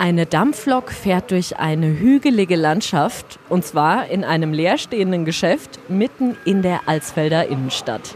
Eine Dampflok fährt durch eine hügelige Landschaft und zwar in einem leerstehenden Geschäft mitten in der Alsfelder Innenstadt.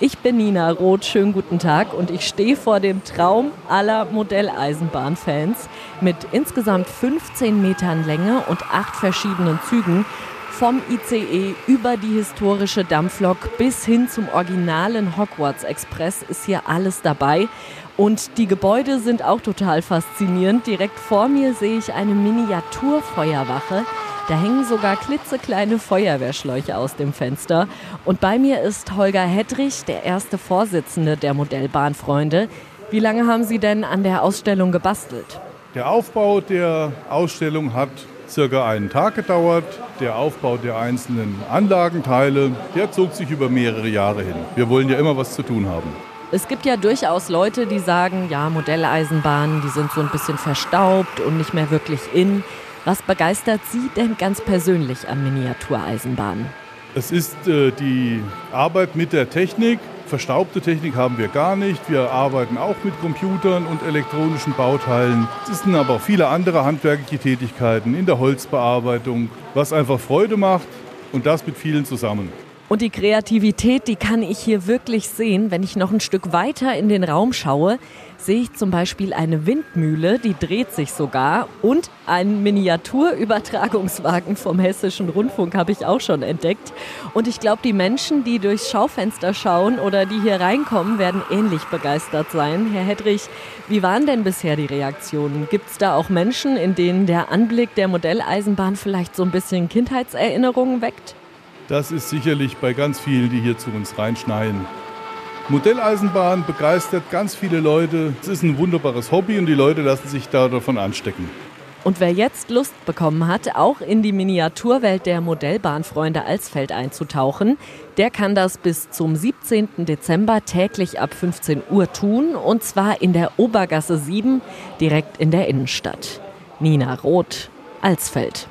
Ich bin Nina Roth, schönen guten Tag und ich stehe vor dem Traum aller Modelleisenbahnfans mit insgesamt 15 Metern Länge und acht verschiedenen Zügen vom ICE über die historische Dampflok bis hin zum originalen Hogwarts Express ist hier alles dabei. Und die Gebäude sind auch total faszinierend. Direkt vor mir sehe ich eine Miniaturfeuerwache. Da hängen sogar klitzekleine Feuerwehrschläuche aus dem Fenster. Und bei mir ist Holger Hedrich, der erste Vorsitzende der Modellbahnfreunde. Wie lange haben Sie denn an der Ausstellung gebastelt? Der Aufbau der Ausstellung hat circa einen Tag gedauert. Der Aufbau der einzelnen Anlagenteile, der zog sich über mehrere Jahre hin. Wir wollen ja immer was zu tun haben. Es gibt ja durchaus Leute, die sagen, ja, Modelleisenbahnen, die sind so ein bisschen verstaubt und nicht mehr wirklich in. Was begeistert Sie denn ganz persönlich an Miniatureisenbahnen? Es ist äh, die Arbeit mit der Technik. Verstaubte Technik haben wir gar nicht. Wir arbeiten auch mit Computern und elektronischen Bauteilen. Es sind aber auch viele andere handwerkliche Tätigkeiten in der Holzbearbeitung, was einfach Freude macht und das mit vielen zusammen. Und die Kreativität, die kann ich hier wirklich sehen. Wenn ich noch ein Stück weiter in den Raum schaue, sehe ich zum Beispiel eine Windmühle, die dreht sich sogar. Und einen Miniaturübertragungswagen vom Hessischen Rundfunk habe ich auch schon entdeckt. Und ich glaube, die Menschen, die durchs Schaufenster schauen oder die hier reinkommen, werden ähnlich begeistert sein. Herr Hedrich, wie waren denn bisher die Reaktionen? Gibt es da auch Menschen, in denen der Anblick der Modelleisenbahn vielleicht so ein bisschen Kindheitserinnerungen weckt? Das ist sicherlich bei ganz vielen, die hier zu uns reinschneien. Modelleisenbahn begeistert ganz viele Leute. Es ist ein wunderbares Hobby und die Leute lassen sich da davon anstecken. Und wer jetzt Lust bekommen hat, auch in die Miniaturwelt der Modellbahnfreunde Alsfeld einzutauchen, der kann das bis zum 17. Dezember täglich ab 15 Uhr tun, und zwar in der Obergasse 7, direkt in der Innenstadt. Nina Roth, Alsfeld.